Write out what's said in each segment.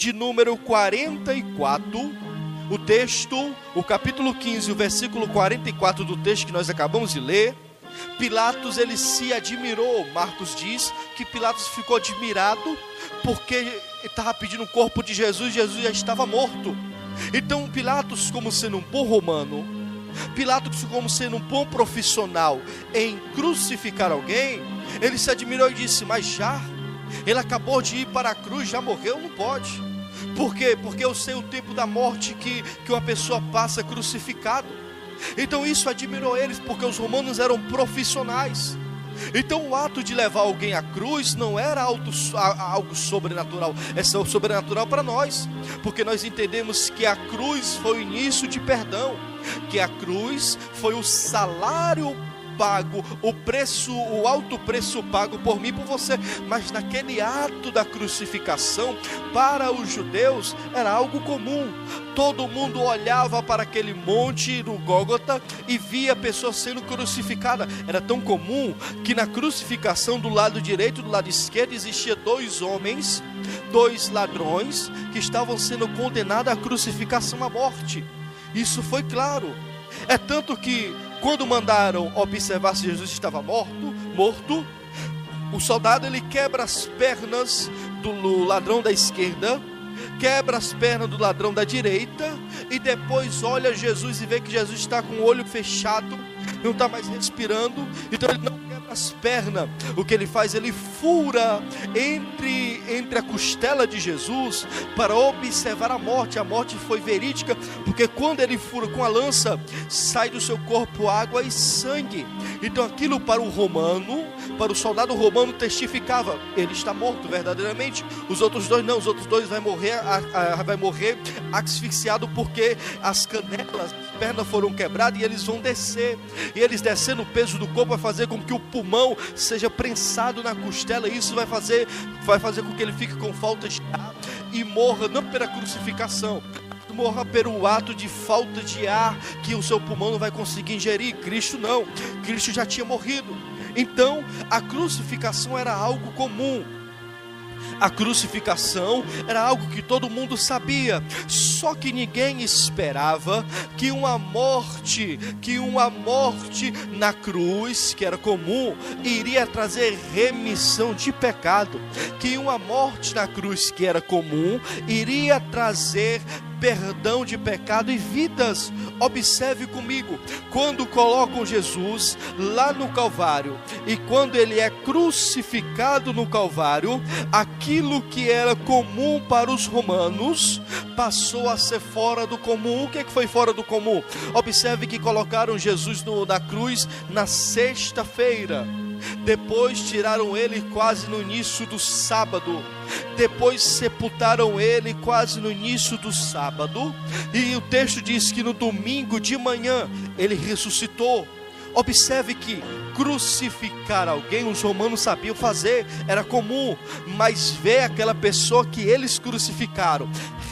de número 44, o texto, o capítulo 15, o versículo 44 do texto que nós acabamos de ler, Pilatos ele se admirou. Marcos diz que Pilatos ficou admirado porque estava pedindo o corpo de Jesus, Jesus já estava morto. Então Pilatos, como sendo um bom romano, Pilatos, como sendo um bom profissional em crucificar alguém, ele se admirou e disse: Mas já, ele acabou de ir para a cruz, já morreu, não pode. Por quê? Porque eu sei o tempo da morte que, que uma pessoa passa crucificado. Então isso admirou eles, porque os romanos eram profissionais. Então o ato de levar alguém à cruz não era algo sobrenatural, é sobrenatural para nós, porque nós entendemos que a cruz foi o início de perdão, que a cruz foi o salário pago, o preço, o alto preço pago por mim e por você. Mas naquele ato da crucificação, para os judeus era algo comum. Todo mundo olhava para aquele monte no Gólgota e via a pessoa sendo crucificada. Era tão comum que na crucificação do lado direito e do lado esquerdo existia dois homens, dois ladrões que estavam sendo condenados à crucificação à morte. Isso foi claro. É tanto que quando mandaram observar se Jesus estava morto, morto, o soldado ele quebra as pernas do ladrão da esquerda, quebra as pernas do ladrão da direita e depois olha Jesus e vê que Jesus está com o olho fechado, não está mais respirando, então ele não as pernas, o que ele faz? Ele fura entre, entre a costela de Jesus para observar a morte. A morte foi verídica, porque quando ele fura com a lança, sai do seu corpo água e sangue. Então aquilo para o romano, para o soldado romano testificava, ele está morto verdadeiramente. Os outros dois não, os outros dois vai morrer, vai morrer asfixiado porque as canelas, as pernas foram quebradas e eles vão descer. E eles descendo o peso do corpo vai fazer com que o pulmão seja prensado na costela, isso vai fazer, vai fazer com que ele fique com falta de ar e morra não pela crucificação, morra pelo ato de falta de ar que o seu pulmão não vai conseguir ingerir. Cristo não, Cristo já tinha morrido. Então, a crucificação era algo comum. A crucificação era algo que todo mundo sabia, só que ninguém esperava que uma morte, que uma morte na cruz, que era comum, iria trazer remissão de pecado, que uma morte na cruz, que era comum, iria trazer perdão de pecado e vidas. Observe comigo, quando colocam Jesus lá no Calvário e quando ele é crucificado no Calvário, aquilo que era comum para os romanos passou a ser fora do comum. O que, é que foi fora do comum? Observe que colocaram Jesus no, na cruz na sexta-feira. Depois tiraram ele quase no início do sábado. Depois sepultaram ele quase no início do sábado. E o texto diz que no domingo de manhã ele ressuscitou. Observe que crucificar alguém os romanos sabiam fazer, era comum, mas ver aquela pessoa que eles crucificaram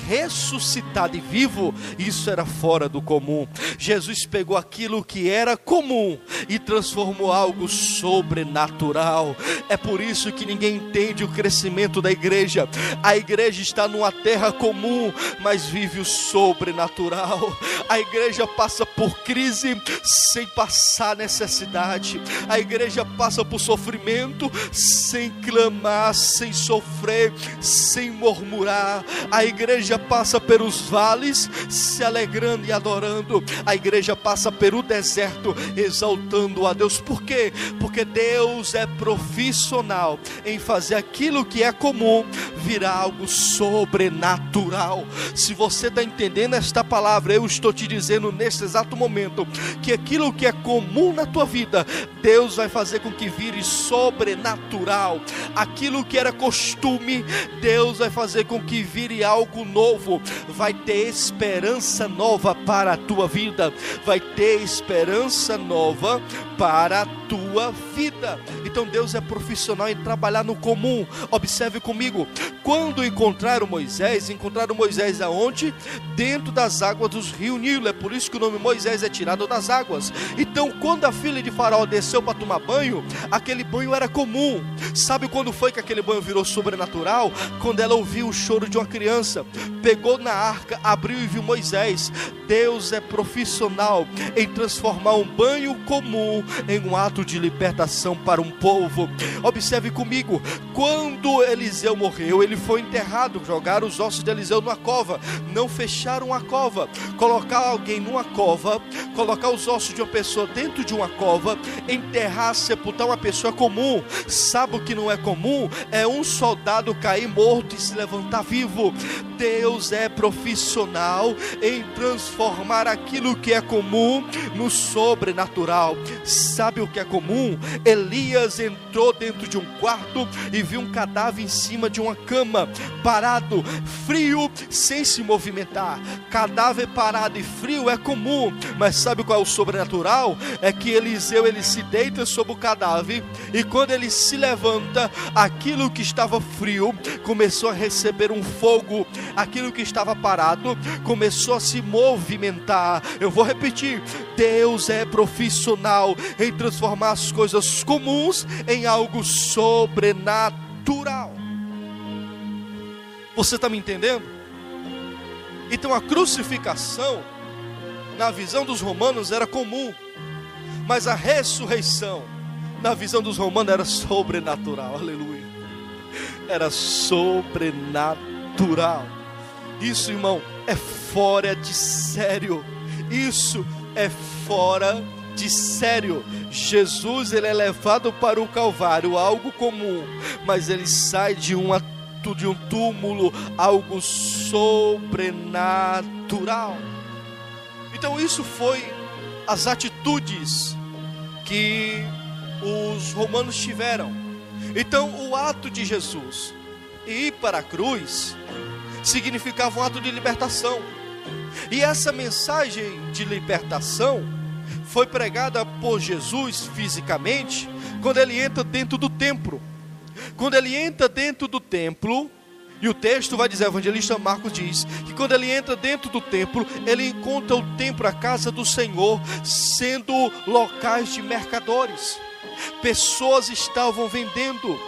ressuscitado e vivo, isso era fora do comum. Jesus pegou aquilo que era comum e transformou algo sobrenatural. É por isso que ninguém entende o crescimento da igreja. A igreja está numa terra comum, mas vive o sobrenatural. A igreja passa por crise sem passar necessidade. A igreja passa por sofrimento sem clamar, sem sofrer, sem murmurar. A igreja passa pelos vales se alegrando e adorando. A igreja passa pelo deserto exaltando a Deus. Por quê? Porque Deus é profissional em fazer aquilo que é comum virar algo sobrenatural. Se você está entendendo esta palavra, eu estou te dizendo nesse exato momento que aquilo que é comum na tua vida, Deus vai fazer com que vire sobrenatural. Aquilo que era costume, Deus vai fazer com que vire algo novo novo, vai ter esperança nova para a tua vida, vai ter esperança nova para a tua vida. Então Deus é profissional em trabalhar no comum. Observe comigo. Quando encontraram Moisés, encontraram Moisés aonde? Dentro das águas dos rios Nilo. É por isso que o nome Moisés é tirado das águas. Então, quando a filha de Faraó desceu para tomar banho, aquele banho era comum. Sabe quando foi que aquele banho virou sobrenatural? Quando ela ouviu o choro de uma criança, pegou na arca, abriu e viu Moisés. Deus é profissional em transformar um banho comum em um ato de libertação para um povo. Observe comigo, quando Eliseu morreu, ele foi enterrado, jogaram os ossos de Eliseu numa cova, não fecharam a cova, colocar alguém numa cova, colocar os ossos de uma pessoa dentro de uma cova, enterrar, sepultar uma pessoa comum. Sabe o que não é comum? É um soldado cair morto e se levantar vivo. Deus é profissional em transformar aquilo que é comum no sobrenatural. Sabe o que é comum? Elias entrou dentro de um quarto e viu um cadáver em cima de uma cama, parado, frio, sem se movimentar. Cadáver parado e frio é comum, mas sabe qual é o sobrenatural? É que Eliseu ele se deita sobre o cadáver e quando ele se levanta, aquilo que estava frio começou a receber um fogo, aquilo que estava parado começou a se movimentar. Eu vou repetir: Deus é profissional em transformar as coisas comuns em algo sobrenatural. Você está me entendendo? Então a crucificação, na visão dos romanos, era comum, mas a ressurreição, na visão dos romanos, era sobrenatural. Aleluia. Era sobrenatural. Isso, irmão, é fora de sério. Isso é fora de sério. Jesus ele é levado para o Calvário, algo comum, mas ele sai de uma de um túmulo, algo sobrenatural. Então isso foi as atitudes que os romanos tiveram. Então o ato de Jesus ir para a cruz significava um ato de libertação. E essa mensagem de libertação foi pregada por Jesus fisicamente quando ele entra dentro do templo. Quando ele entra dentro do templo, e o texto vai dizer, o evangelista Marcos diz, que quando ele entra dentro do templo, ele encontra o templo, a casa do Senhor, sendo locais de mercadores. Pessoas estavam vendendo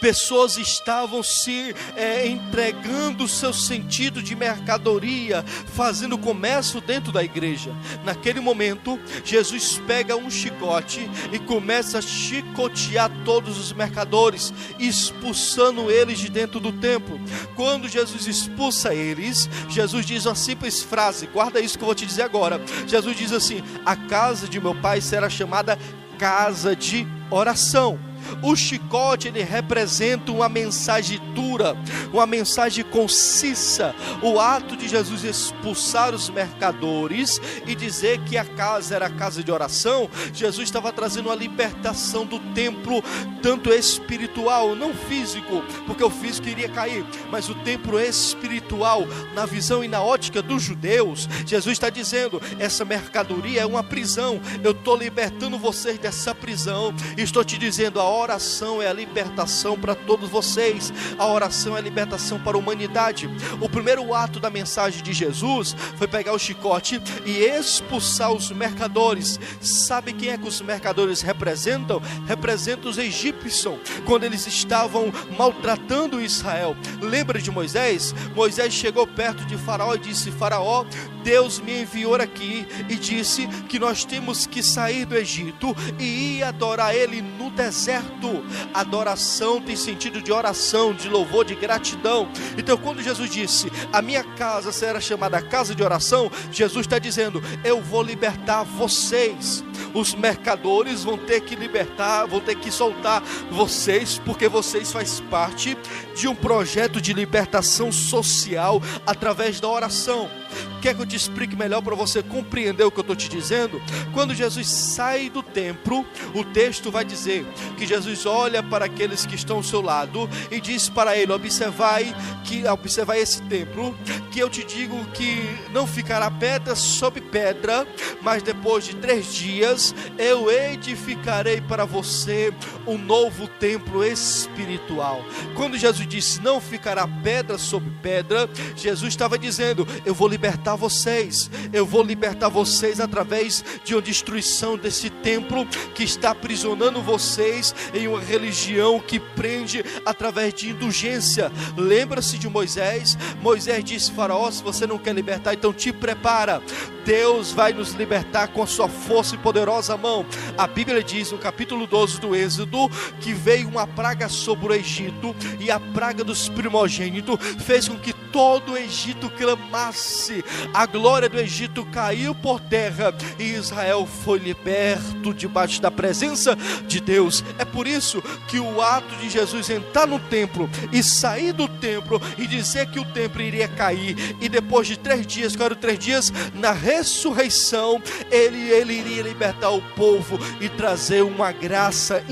pessoas estavam se é, entregando o seu sentido de mercadoria, fazendo comércio dentro da igreja. Naquele momento, Jesus pega um chicote e começa a chicotear todos os mercadores, expulsando eles de dentro do templo. Quando Jesus expulsa eles, Jesus diz uma simples frase: guarda isso que eu vou te dizer agora. Jesus diz assim: A casa de meu pai será chamada casa de oração. O chicote ele representa uma mensagem dura, uma mensagem concisa. O ato de Jesus expulsar os mercadores e dizer que a casa era a casa de oração, Jesus estava trazendo uma libertação do templo, tanto espiritual, não físico, porque o físico iria cair, mas o templo espiritual, na visão e na ótica dos judeus, Jesus está dizendo: essa mercadoria é uma prisão, eu estou libertando vocês dessa prisão, estou te dizendo a oração é a libertação para todos vocês. A oração é a libertação para a humanidade. O primeiro ato da mensagem de Jesus foi pegar o chicote e expulsar os mercadores. Sabe quem é que os mercadores representam? Representam os egípcios quando eles estavam maltratando Israel. Lembra de Moisés? Moisés chegou perto de Faraó e disse: Faraó, Deus me enviou aqui e disse que nós temos que sair do Egito e ir adorar Ele no deserto. Adoração tem sentido de oração, de louvor, de gratidão. Então, quando Jesus disse: A minha casa será chamada casa de oração, Jesus está dizendo: Eu vou libertar vocês. Os mercadores vão ter que libertar, vão ter que soltar vocês, porque vocês faz parte de um projeto de libertação social através da oração. Quer que eu te explique melhor para você compreender o que eu estou te dizendo? Quando Jesus sai do templo, o texto vai dizer que Jesus olha para aqueles que estão ao seu lado e diz para ele: observai que observai esse templo, que eu te digo que não ficará pedra sobre pedra, mas depois de três dias eu edificarei para você um novo templo espiritual. Quando Jesus disse não ficará pedra sobre pedra, Jesus estava dizendo: eu vou libertar vocês, eu vou libertar vocês através de uma destruição desse templo que está aprisionando vocês em uma religião que prende através de indulgência. Lembra-se de Moisés? Moisés disse: Faraó, se você não quer libertar, então te prepara. Deus vai nos libertar com a sua força e poderosa mão. A Bíblia diz no capítulo 12 do Êxodo que veio uma praga sobre o Egito e a praga dos primogênitos fez com que todo o Egito clamasse. A glória do Egito caiu por terra e Israel foi liberto debaixo da presença de Deus. É por isso que o ato de Jesus entrar no templo e sair do templo e dizer que o templo iria cair e depois de três dias, quatro três dias, na ressurreição, ele, ele iria libertar o povo e trazer uma graça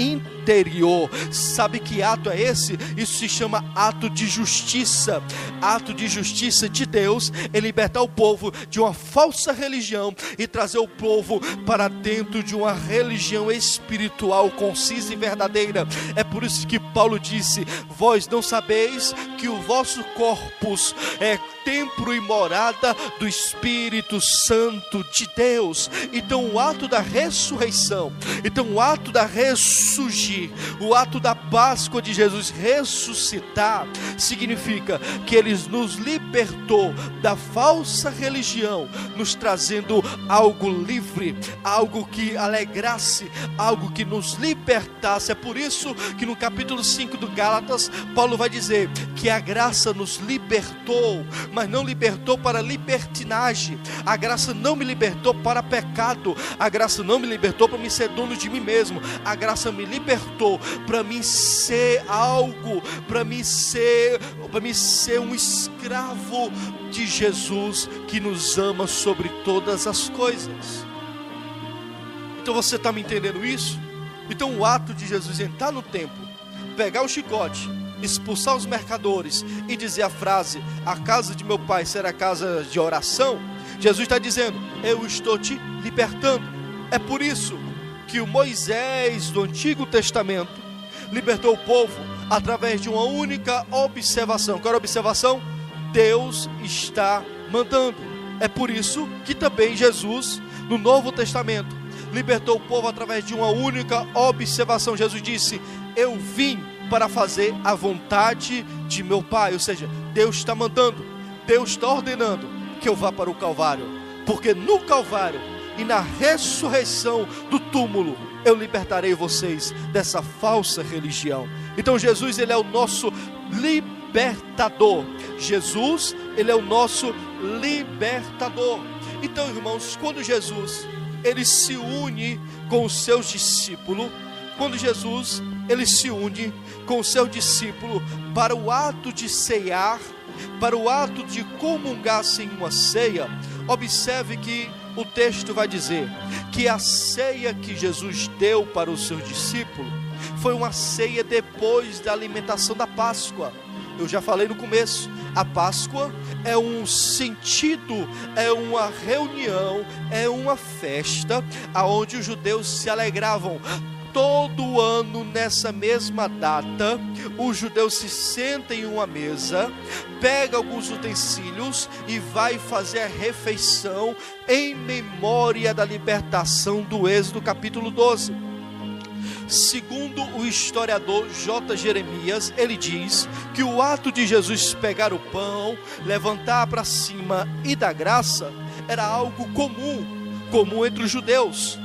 interior. Sabe que ato é esse? Isso se chama ato de justiça. Ato de justiça de Deus é libertar o povo de uma falsa religião e trazer o povo para dentro de uma religião espiritual concisa e verdadeira. É por isso que Paulo disse: Vós não sabeis que o vosso corpus é templo e morada do Espírito Santo de Deus. Então, o ato da ressurreição, então, o ato da ressurgir, o ato da Páscoa de Jesus ressuscitar, significa que Ele nos libertou da falsa religião, nos trazendo algo livre, algo que alegrasse, algo que nos libertasse. É por isso que no capítulo 5 do Gálatas, Paulo vai dizer que a graça nos libertou mas não libertou para libertinagem. A graça não me libertou para pecado. A graça não me libertou para me ser dono de mim mesmo. A graça me libertou para me ser algo, para me ser, para me ser um escravo de Jesus que nos ama sobre todas as coisas. Então você está me entendendo isso? Então o ato de Jesus entrar no templo, pegar o chicote expulsar os mercadores e dizer a frase: A casa de meu pai será casa de oração, Jesus está dizendo: Eu estou te libertando. É por isso que o Moisés do Antigo Testamento libertou o povo através de uma única observação. Qual era a observação? Deus está mandando. É por isso que também Jesus, no Novo Testamento, libertou o povo através de uma única observação. Jesus disse: Eu vim para fazer a vontade de meu Pai. Ou seja, Deus está mandando, Deus está ordenando que eu vá para o Calvário, porque no Calvário e na ressurreição do túmulo eu libertarei vocês dessa falsa religião. Então Jesus ele é o nosso libertador. Jesus ele é o nosso libertador. Então, irmãos, quando Jesus ele se une com os seus discípulos, quando Jesus ele se une com o seu discípulo para o ato de ceiar, para o ato de comungar sem uma ceia, observe que o texto vai dizer que a ceia que Jesus deu para os seus discípulos foi uma ceia depois da alimentação da Páscoa. Eu já falei no começo, a Páscoa é um sentido, é uma reunião, é uma festa aonde os judeus se alegravam todo ano, nessa mesma data, os judeus se sentem em uma mesa, pega alguns utensílios e vai fazer a refeição em memória da libertação do Êxodo, capítulo 12. Segundo o historiador J. Jeremias, ele diz que o ato de Jesus pegar o pão, levantar para cima e dar graça era algo comum, comum entre os judeus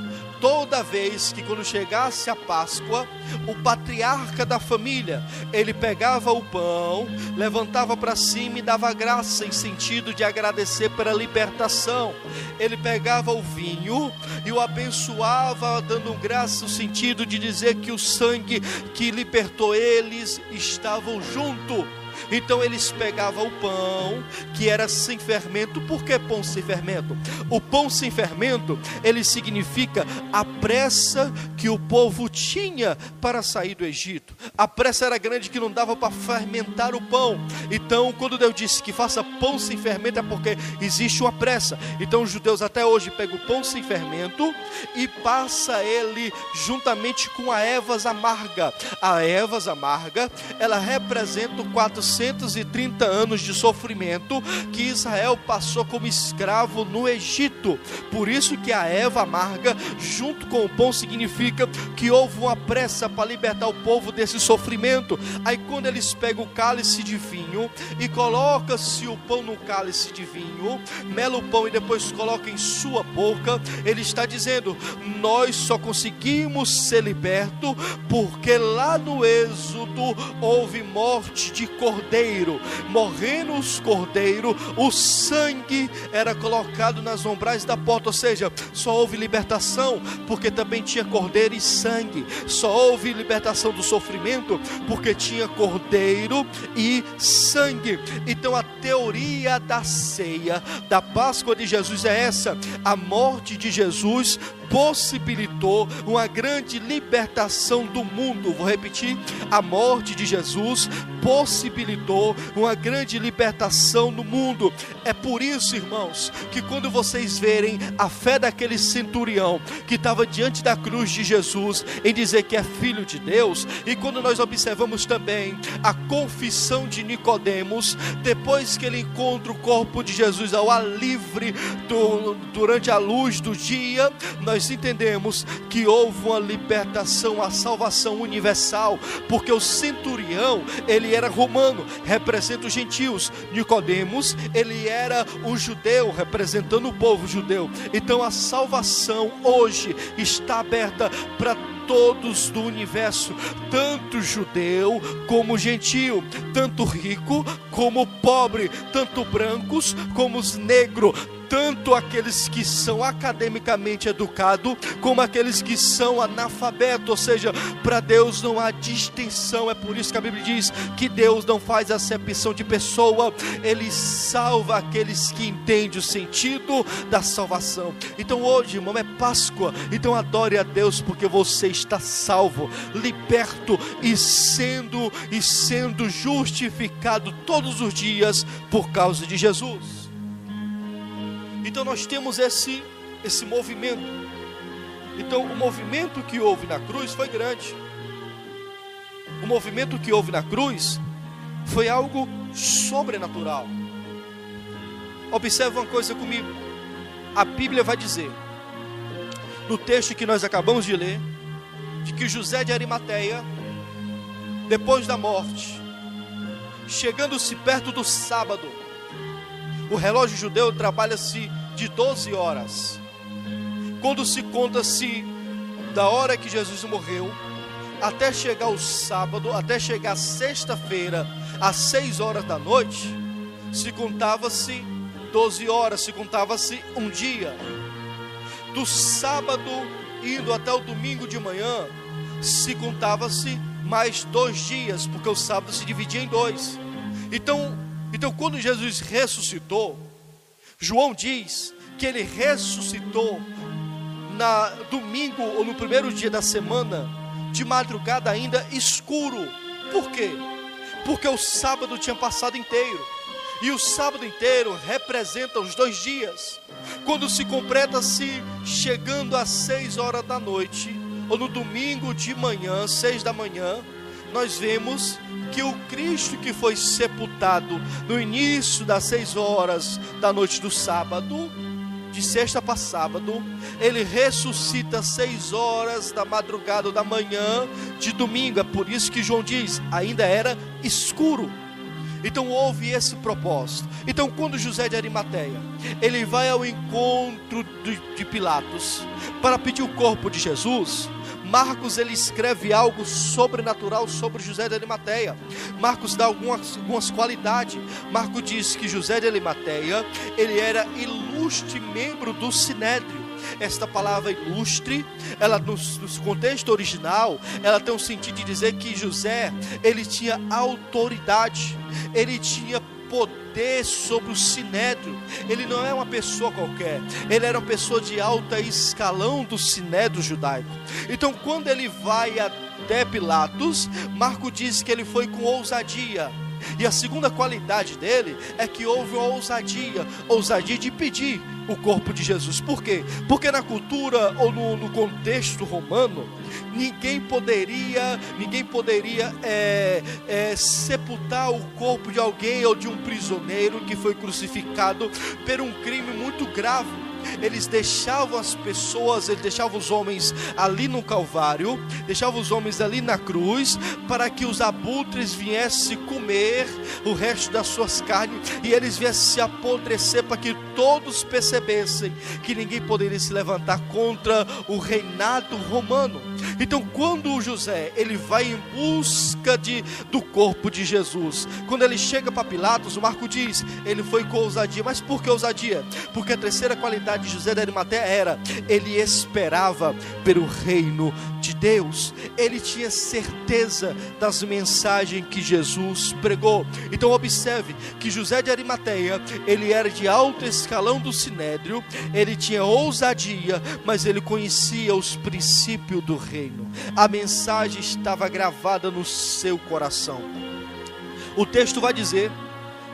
toda vez que quando chegasse a Páscoa, o patriarca da família, ele pegava o pão, levantava para cima e dava graça em sentido de agradecer pela libertação. Ele pegava o vinho e o abençoava, dando graça no sentido de dizer que o sangue que libertou eles estavam junto. Então eles pegavam o pão, que era sem fermento. Por que pão sem fermento? O pão sem fermento, ele significa a pressa que o povo tinha para sair do Egito. A pressa era grande que não dava para fermentar o pão. Então, quando Deus disse que faça pão sem fermento, é porque existe uma pressa. Então, os judeus até hoje pegam o pão sem fermento e passa ele juntamente com a ervas amarga. A ervas amarga, ela representa o 400 430 anos de sofrimento que Israel passou como escravo no Egito. Por isso que a Eva amarga, junto com o pão, significa que houve uma pressa para libertar o povo desse sofrimento. Aí quando eles pegam o cálice de vinho e coloca-se o pão no cálice de vinho, mela o pão e depois coloca em sua boca, ele está dizendo: nós só conseguimos ser libertos porque lá no Êxodo houve morte de cordeiro cordeiro, morrendo os cordeiros, o sangue era colocado nas ombrais da porta, ou seja, só houve libertação porque também tinha cordeiro e sangue, só houve libertação do sofrimento porque tinha cordeiro e sangue. Então a teoria da ceia, da Páscoa de Jesus é essa: a morte de Jesus possibilitou uma grande libertação do mundo. Vou repetir: a morte de Jesus possibilitou uma grande libertação no mundo. É por isso, irmãos, que quando vocês verem a fé daquele centurião que estava diante da cruz de Jesus em dizer que é filho de Deus, e quando nós observamos também a confissão de Nicodemos, depois que ele encontra o corpo de Jesus ao ar livre do, durante a luz do dia, nós nós entendemos que houve uma libertação, a salvação universal, porque o centurião, ele era romano, representa os gentios. Nicodemos, ele era um judeu, representando o povo judeu. Então a salvação hoje está aberta para todos do universo, tanto judeu como gentio, tanto rico como pobre, tanto brancos como os negros, tanto aqueles que são academicamente educados, como aqueles que são analfabetos, ou seja, para Deus não há distinção, é por isso que a Bíblia diz que Deus não faz acepção de pessoa, Ele salva aqueles que entendem o sentido da salvação. Então hoje, irmão, é Páscoa, então adore a Deus, porque você está salvo, liberto e sendo e sendo justificado todos os dias por causa de Jesus. Então nós temos esse esse movimento. Então o movimento que houve na cruz foi grande. O movimento que houve na cruz foi algo sobrenatural. Observe uma coisa comigo. A Bíblia vai dizer, no texto que nós acabamos de ler, de que José de Arimateia, depois da morte, chegando-se perto do sábado, o relógio judeu trabalha-se de 12 horas. Quando se conta-se da hora que Jesus morreu, até chegar o sábado, até chegar sexta-feira, às 6 horas da noite, se contava-se 12 horas, se contava-se um dia. Do sábado indo até o domingo de manhã, se contava-se mais dois dias, porque o sábado se dividia em dois. Então, então quando Jesus ressuscitou, João diz que ele ressuscitou na domingo ou no primeiro dia da semana, de madrugada ainda escuro. Por quê? Porque o sábado tinha passado inteiro. E o sábado inteiro representa os dois dias. Quando se completa-se chegando às seis horas da noite, ou no domingo de manhã, seis da manhã, nós vemos que o Cristo que foi sepultado no início das seis horas da noite do sábado, de sexta para sábado, ele ressuscita às seis horas da madrugada da manhã de domingo. É por isso que João diz: ainda era escuro. Então houve esse propósito. Então quando José de Arimateia, ele vai ao encontro de Pilatos para pedir o corpo de Jesus, Marcos ele escreve algo sobrenatural sobre José de Arimateia. Marcos dá algumas, algumas qualidades. Marcos diz que José de Arimateia ele era ilustre membro do Sinédrio esta palavra ilustre, ela no, no, contexto original, ela tem o sentido de dizer que José, ele tinha autoridade, ele tinha poder sobre o sinédrio. Ele não é uma pessoa qualquer, ele era uma pessoa de alta escalão do sinédrio judaico. Então, quando ele vai até Pilatos, Marco diz que ele foi com ousadia. E a segunda qualidade dele é que houve uma ousadia, ousadia de pedir o corpo de Jesus. Por quê? Porque na cultura ou no, no contexto romano, ninguém poderia, ninguém poderia é, é, sepultar o corpo de alguém ou de um prisioneiro que foi crucificado por um crime muito grave eles deixavam as pessoas, eles deixavam os homens ali no Calvário, deixavam os homens ali na cruz, para que os abutres viessem comer o resto das suas carnes e eles viessem se apodrecer, para que todos percebessem que ninguém poderia se levantar contra o reinado romano. Então, quando José ele vai em busca de, do corpo de Jesus, quando ele chega para Pilatos, o Marco diz, ele foi com ousadia. Mas por que ousadia? Porque a terceira qualidade de José da Arimateia era, ele esperava pelo reino de Deus. Ele tinha certeza das mensagens que Jesus pregou. Então observe que José de Arimateia, ele era de alto escalão do sinédrio, ele tinha ousadia, mas ele conhecia os princípios do reino. A mensagem estava gravada no seu coração. O texto vai dizer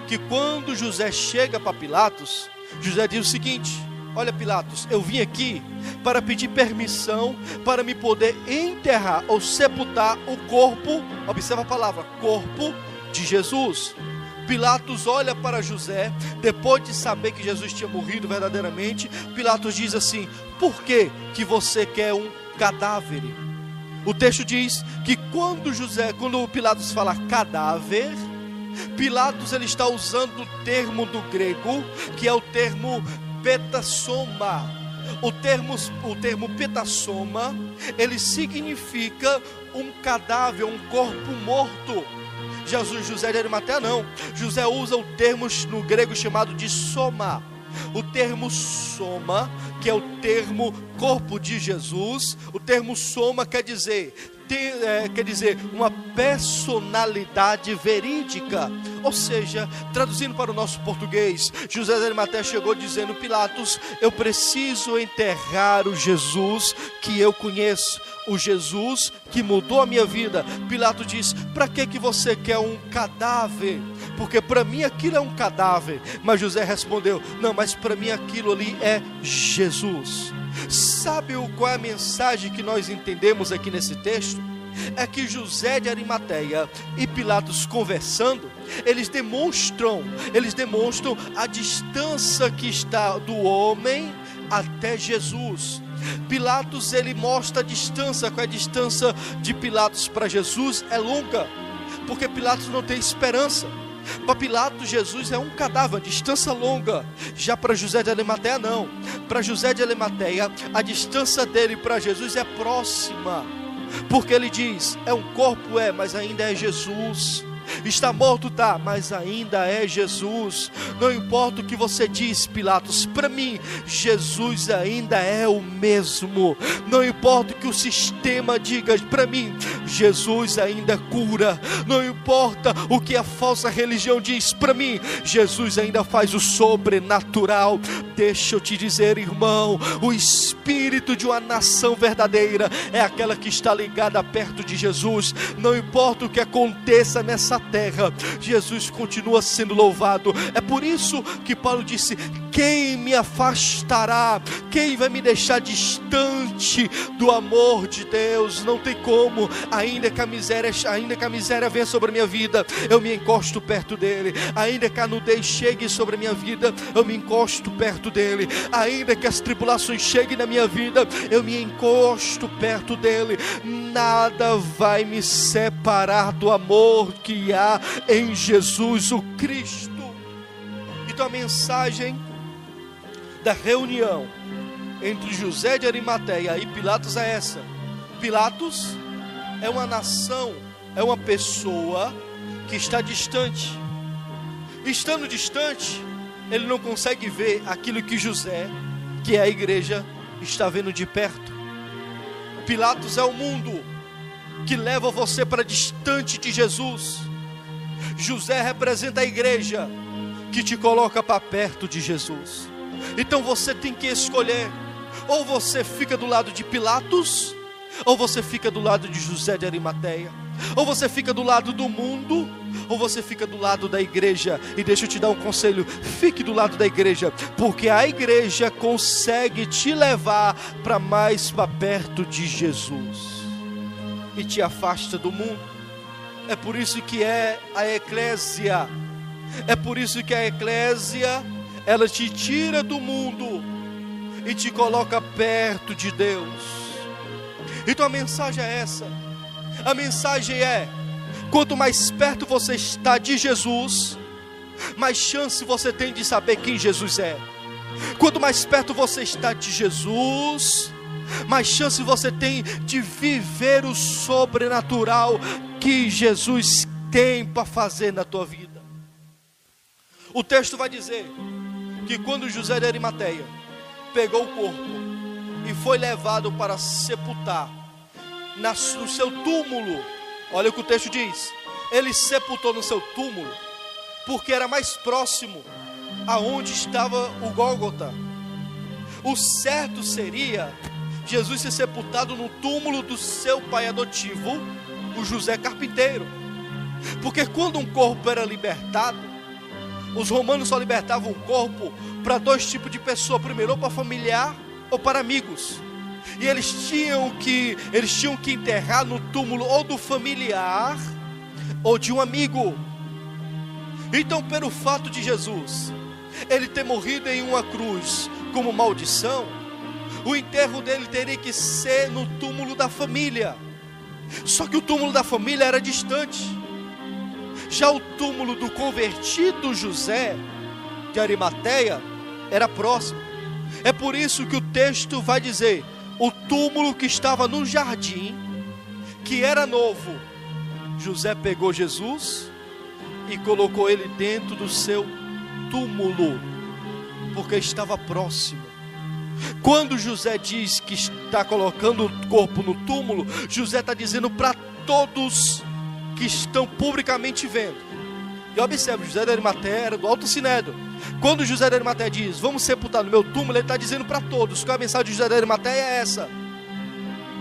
que quando José chega para Pilatos, José diz o seguinte: Olha, Pilatos, eu vim aqui para pedir permissão para me poder enterrar ou sepultar o corpo, observa a palavra, corpo de Jesus. Pilatos olha para José, depois de saber que Jesus tinha morrido verdadeiramente, Pilatos diz assim: Por que, que você quer um cadáver. O texto diz que quando José, quando Pilatos fala cadáver, Pilatos ele está usando o termo do grego, que é o termo petassoma. O termo, o termo petassoma, ele significa um cadáver, um corpo morto. Jesus, José de Arimateia não. José usa o termo no grego chamado de soma o termo soma, que é o termo corpo de Jesus, o termo soma quer dizer ter, é, quer dizer, uma personalidade verídica. Ou seja, traduzindo para o nosso português, José de Arimateia chegou dizendo: Pilatos, eu preciso enterrar o Jesus que eu conheço, o Jesus que mudou a minha vida. Pilatos diz: Para que que você quer um cadáver? Porque para mim aquilo é um cadáver. Mas José respondeu: Não, mas para mim aquilo ali é Jesus. Sabe qual é a mensagem que nós entendemos aqui nesse texto? É que José de Arimateia e Pilatos conversando, eles demonstram, eles demonstram a distância que está do homem até Jesus. Pilatos ele mostra a distância, qual é a distância de Pilatos para Jesus é longa, porque Pilatos não tem esperança. Para Pilatos, Jesus é um cadáver, distância longa. Já para José de Arimateia, não. Para José de Arimateia, a distância dele para Jesus é próxima. Porque ele diz: é um corpo, é, mas ainda é Jesus. Está morto, tá, mas ainda é Jesus. Não importa o que você diz, Pilatos, para mim, Jesus ainda é o mesmo. Não importa o que o sistema diga, para mim, Jesus ainda cura. Não importa o que a falsa religião diz, para mim, Jesus ainda faz o sobrenatural. Deixa eu te dizer, irmão, o espírito de uma nação verdadeira é aquela que está ligada perto de Jesus. Não importa o que aconteça nessa terra, Jesus continua sendo louvado. É por isso que Paulo disse: Quem me afastará? Quem vai me deixar distante do amor de Deus? Não tem como, ainda que a miséria, ainda que a miséria venha sobre a minha vida, eu me encosto perto dele. Ainda que a nudez chegue sobre a minha vida, eu me encosto perto dele. Ainda que as tribulações cheguem na minha vida, eu me encosto perto dele nada vai me separar do amor que há em Jesus o Cristo. Então a mensagem da reunião entre José de Arimateia e Pilatos é essa: Pilatos é uma nação, é uma pessoa que está distante. Estando distante, ele não consegue ver aquilo que José, que é a igreja, está vendo de perto. Pilatos é o mundo que leva você para distante de Jesus. José representa a igreja que te coloca para perto de Jesus. Então você tem que escolher: ou você fica do lado de Pilatos, ou você fica do lado de José de Arimateia, ou você fica do lado do mundo, ou você fica do lado da igreja. E deixa eu te dar um conselho: fique do lado da igreja, porque a igreja consegue te levar para mais para perto de Jesus e te afasta do mundo. É por isso que é a eclésia. É por isso que a eclésia ela te tira do mundo e te coloca perto de Deus. Então a mensagem é essa. A mensagem é: quanto mais perto você está de Jesus, mais chance você tem de saber quem Jesus é. Quanto mais perto você está de Jesus, mais chance você tem de viver o sobrenatural que Jesus tem para fazer na tua vida. O texto vai dizer que quando José de Arimateia pegou o corpo e foi levado para sepultar no seu túmulo, olha o que o texto diz: ele sepultou no seu túmulo, porque era mais próximo aonde estava o Gólgota. O certo seria Jesus ser sepultado no túmulo do seu pai adotivo, o José Carpinteiro. Porque quando um corpo era libertado, os romanos só libertavam o corpo para dois tipos de pessoa, primeiro ou para familiar ou para amigos. E eles tinham que eles tinham que enterrar no túmulo ou do familiar ou de um amigo. Então, pelo fato de Jesus ele ter morrido em uma cruz como maldição, o enterro dele teria que ser no túmulo da família. Só que o túmulo da família era distante. Já o túmulo do convertido José de Arimateia era próximo. É por isso que o texto vai dizer: o túmulo que estava no jardim, que era novo, José pegou Jesus e colocou ele dentro do seu túmulo, porque estava próximo. Quando José diz que está colocando o corpo no túmulo, José está dizendo para todos que estão publicamente vendo. E observe, José da Arimateia do Alto Sinédrio. Quando José da Arimateia diz, vamos sepultar no meu túmulo, ele está dizendo para todos, que a mensagem de José da Arimateia é essa.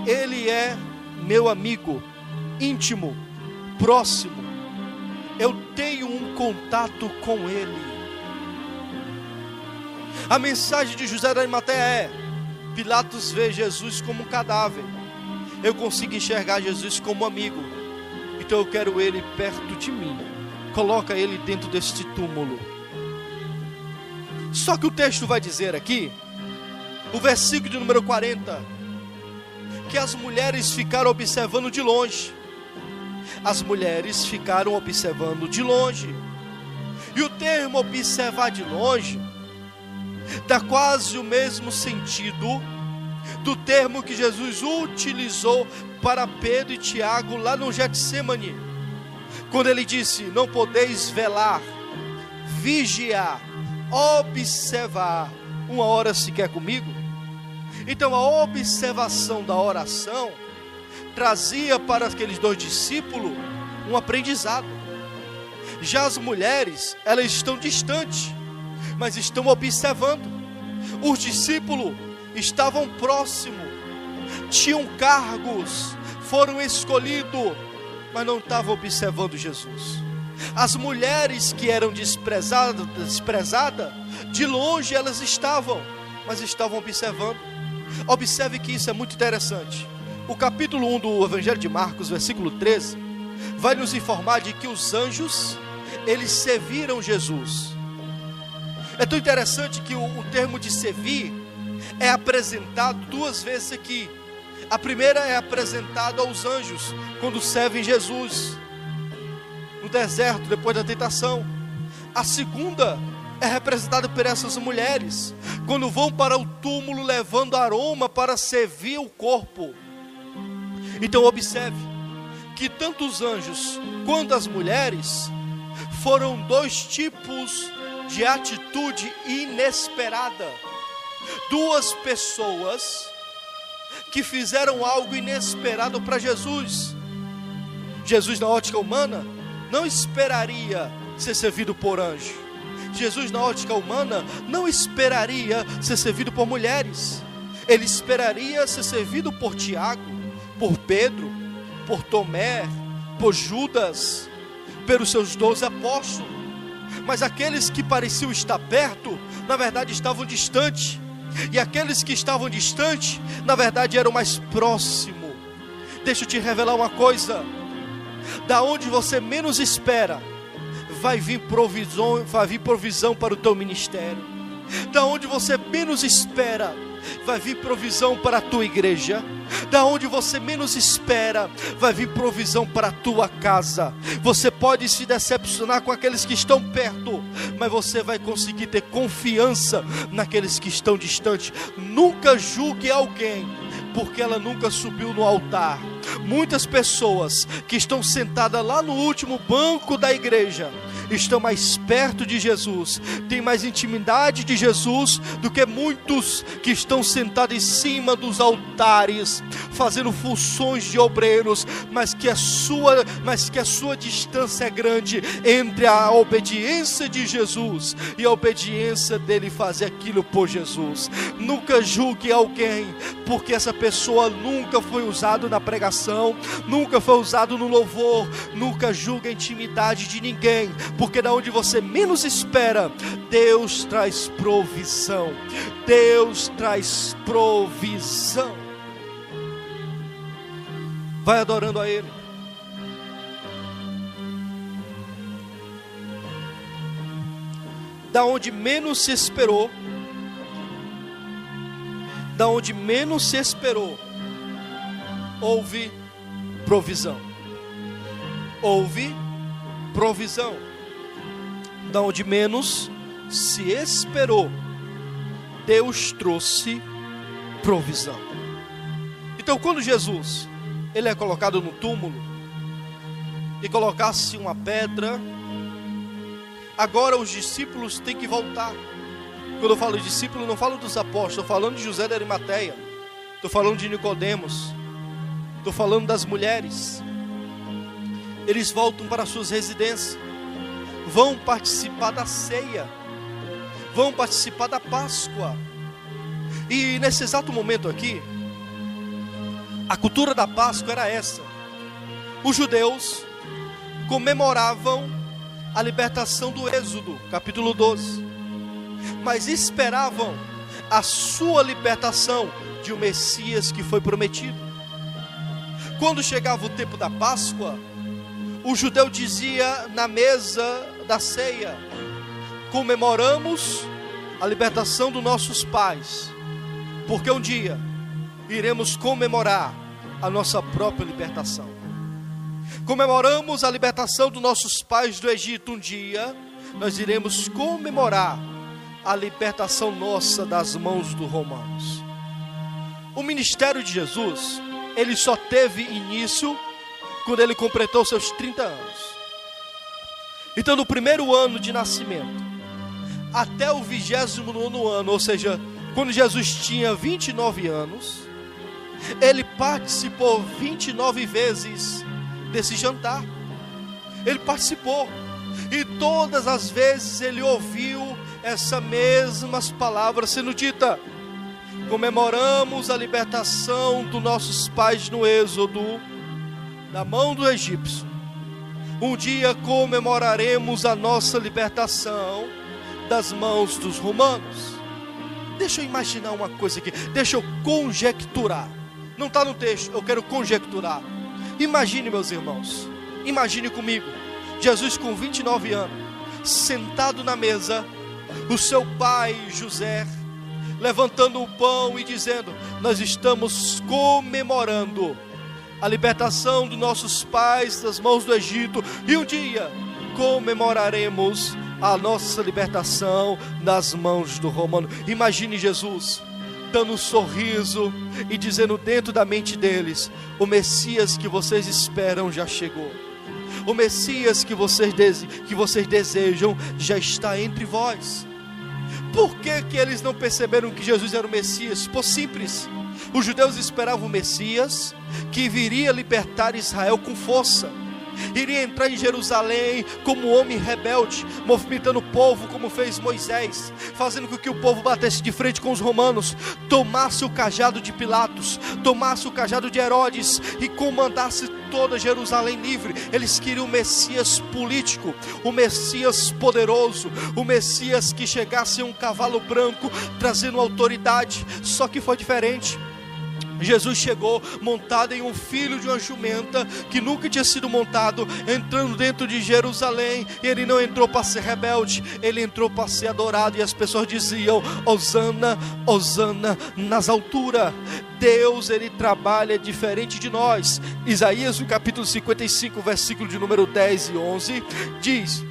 Ele é meu amigo, íntimo, próximo. Eu tenho um contato com ele. A mensagem de José da Arimateia é: Pilatos vê Jesus como um cadáver. Eu consigo enxergar Jesus como amigo. Então eu quero ele perto de mim. Coloca ele dentro deste túmulo. Só que o texto vai dizer aqui, o versículo de número 40, que as mulheres ficaram observando de longe. As mulheres ficaram observando de longe. E o termo observar de longe dá quase o mesmo sentido do termo que Jesus utilizou para Pedro e Tiago lá no Getsemane, quando ele disse: Não podeis velar, vigiar, observar uma hora sequer comigo. Então a observação da oração trazia para aqueles dois discípulos um aprendizado. Já as mulheres, elas estão distantes mas estão observando. Os discípulos estavam próximos, tinham cargos, foram escolhidos, mas não estavam observando Jesus. As mulheres que eram desprezadas, desprezada, de longe elas estavam, mas estavam observando. Observe que isso é muito interessante. O capítulo 1 do Evangelho de Marcos, versículo 13, vai nos informar de que os anjos, eles serviram Jesus. É tão interessante que o, o termo de servir é apresentado duas vezes aqui. A primeira é apresentada aos anjos quando servem Jesus no deserto depois da tentação. A segunda é representada por essas mulheres quando vão para o túmulo levando aroma para servir o corpo. Então observe que tanto os anjos quanto as mulheres foram dois tipos de atitude inesperada. Duas pessoas que fizeram algo inesperado para Jesus. Jesus, na ótica humana, não esperaria ser servido por anjo. Jesus, na ótica humana, não esperaria ser servido por mulheres. Ele esperaria ser servido por Tiago, por Pedro, por Tomé, por Judas, pelos seus doze apóstolos. Mas aqueles que pareciam estar perto, na verdade estavam distantes. E aqueles que estavam distantes, na verdade eram mais próximos. Deixa eu te revelar uma coisa: da onde você menos espera, vai vir provisão, vai vir provisão para o teu ministério. Da onde você menos espera, vai vir provisão para a tua igreja. Da onde você menos espera, vai vir provisão para a tua casa. Você pode se decepcionar com aqueles que estão perto, mas você vai conseguir ter confiança naqueles que estão distantes. Nunca julgue alguém porque ela nunca subiu no altar. Muitas pessoas que estão sentadas lá no último banco da igreja estão mais perto de Jesus, têm mais intimidade de Jesus do que muitos que estão sentados em cima dos altares, fazendo funções de obreiros, mas que a sua, mas que a sua distância é grande entre a obediência de Jesus e a obediência dele fazer aquilo por Jesus. Nunca julgue alguém, porque essa pessoa nunca foi usado na pregação, nunca foi usado no louvor, nunca julgue a intimidade de ninguém, porque da onde você menos espera, Deus traz provisão. Deus traz provisão. Vai adorando a Ele. Da onde menos se esperou, da onde menos se esperou, houve provisão. Houve provisão da onde menos se esperou, Deus trouxe provisão. Então, quando Jesus ele é colocado no túmulo e colocasse uma pedra, agora os discípulos têm que voltar. Quando eu falo discípulo, não falo dos apóstolos, estou falando de José da Arimateia, estou falando de Nicodemos, estou falando das mulheres. Eles voltam para suas residências vão participar da ceia, vão participar da Páscoa. E nesse exato momento aqui, a cultura da Páscoa era essa: os judeus comemoravam a libertação do Êxodo, capítulo 12, mas esperavam a sua libertação de um Messias que foi prometido. Quando chegava o tempo da Páscoa, o judeu dizia na mesa da ceia, comemoramos a libertação dos nossos pais, porque um dia iremos comemorar a nossa própria libertação. Comemoramos a libertação dos nossos pais do Egito um dia, nós iremos comemorar a libertação nossa das mãos dos romanos. O ministério de Jesus, ele só teve início quando ele completou seus 30 anos. Então, no primeiro ano de nascimento, até o 29 ano, ou seja, quando Jesus tinha 29 anos, ele participou 29 vezes desse jantar. Ele participou, e todas as vezes ele ouviu essas mesmas palavras sendo dita. Comemoramos a libertação dos nossos pais no Êxodo, da mão do egípcio um dia comemoraremos a nossa libertação das mãos dos romanos. Deixa eu imaginar uma coisa aqui, deixa eu conjecturar. Não está no texto, eu quero conjecturar. Imagine, meus irmãos, imagine comigo, Jesus com 29 anos, sentado na mesa, o seu pai José levantando o pão e dizendo: Nós estamos comemorando a libertação dos nossos pais das mãos do Egito e um dia comemoraremos a nossa libertação nas mãos do romano. Imagine Jesus dando um sorriso e dizendo dentro da mente deles: O Messias que vocês esperam já chegou. O Messias que vocês, que vocês desejam já está entre vós. Por que, que eles não perceberam que Jesus era o Messias? Por simples. Os judeus esperavam o Messias que viria libertar Israel com força iria entrar em Jerusalém como homem rebelde, movimentando o povo como fez Moisés, fazendo com que o povo batesse de frente com os romanos, tomasse o cajado de Pilatos, tomasse o cajado de Herodes e comandasse toda Jerusalém livre. Eles queriam o Messias político, o Messias poderoso, o Messias que chegasse em um cavalo branco trazendo autoridade. Só que foi diferente. Jesus chegou montado em um filho de uma jumenta que nunca tinha sido montado, entrando dentro de Jerusalém. Ele não entrou para ser rebelde, ele entrou para ser adorado. E as pessoas diziam: Osana, Osana nas alturas. Deus, ele trabalha diferente de nós. Isaías, no capítulo 55, versículo de número 10 e 11, diz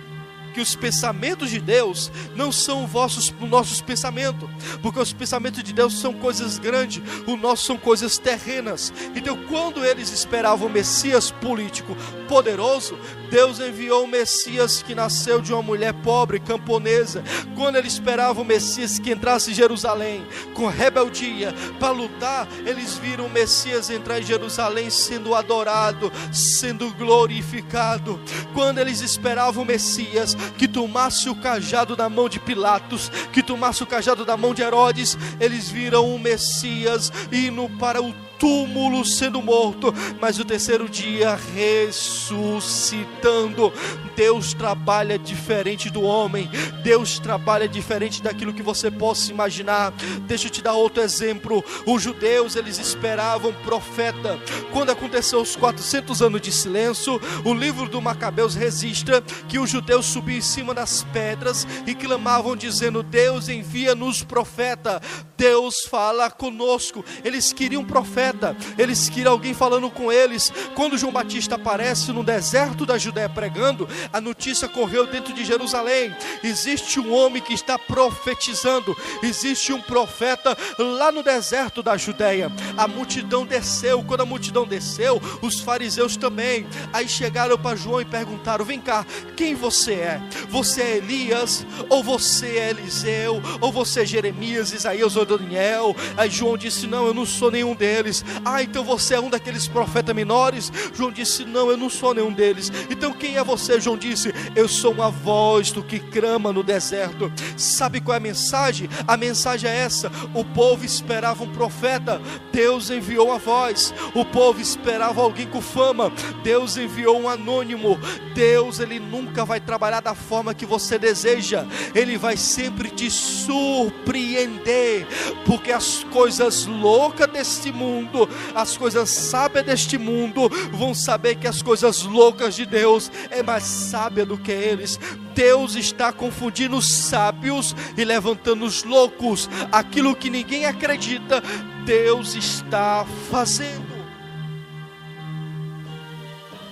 que os pensamentos de Deus não são vossos, os nossos pensamentos, porque os pensamentos de Deus são coisas grandes, o nosso são coisas terrenas. Então, quando eles esperavam o Messias político poderoso, Deus enviou o Messias que nasceu de uma mulher pobre, camponesa. Quando eles esperavam o Messias que entrasse em Jerusalém com rebeldia para lutar, eles viram o Messias entrar em Jerusalém sendo adorado, sendo glorificado. Quando eles esperavam o Messias que tomasse o cajado da mão de Pilatos, que tomasse o cajado da mão de Herodes, eles viram o Messias indo para o túmulo sendo morto, mas o terceiro dia ressuscitando. Deus trabalha diferente do homem, Deus trabalha diferente daquilo que você possa imaginar. Deixa eu te dar outro exemplo. Os judeus, eles esperavam profeta. Quando aconteceu os 400 anos de silêncio, o livro do Macabeus registra que os judeus subiam em cima das pedras e clamavam dizendo: "Deus envia-nos profeta. Deus fala conosco". Eles queriam profeta profeta, eles queriam alguém falando com eles. Quando João Batista aparece no deserto da Judéia pregando, a notícia correu dentro de Jerusalém: existe um homem que está profetizando, existe um profeta lá no deserto da Judéia. A multidão desceu, quando a multidão desceu, os fariseus também. Aí chegaram para João e perguntaram: Vem cá, quem você é? Você é Elias? Ou você é Eliseu? Ou você é Jeremias, Isaías ou Daniel? Aí João disse: Não, eu não sou nenhum deles. Ah, então você é um daqueles profetas menores? João disse: Não, eu não sou nenhum deles. Então quem é você? João disse: Eu sou uma voz do que crama no deserto. Sabe qual é a mensagem? A mensagem é essa: o povo esperava um profeta, Deus enviou a voz. O povo esperava alguém com fama, Deus enviou um anônimo. Deus, ele nunca vai trabalhar da forma que você deseja, ele vai sempre te surpreender, porque as coisas loucas deste mundo mundo, as coisas sábias deste mundo vão saber que as coisas loucas de Deus é mais sábia do que eles. Deus está confundindo os sábios e levantando os loucos. Aquilo que ninguém acredita, Deus está fazendo.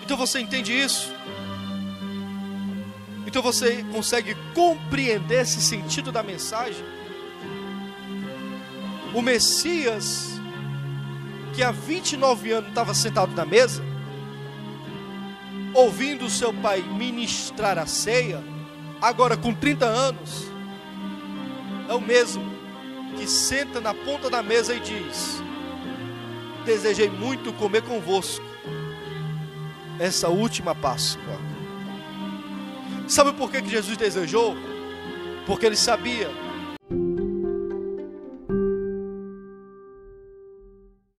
Então você entende isso? Então você consegue compreender esse sentido da mensagem? O Messias que há 29 anos estava sentado na mesa, ouvindo seu pai ministrar a ceia, agora com 30 anos, é o mesmo que senta na ponta da mesa e diz: Desejei muito comer convosco essa última Páscoa. Sabe por que Jesus desejou? Porque ele sabia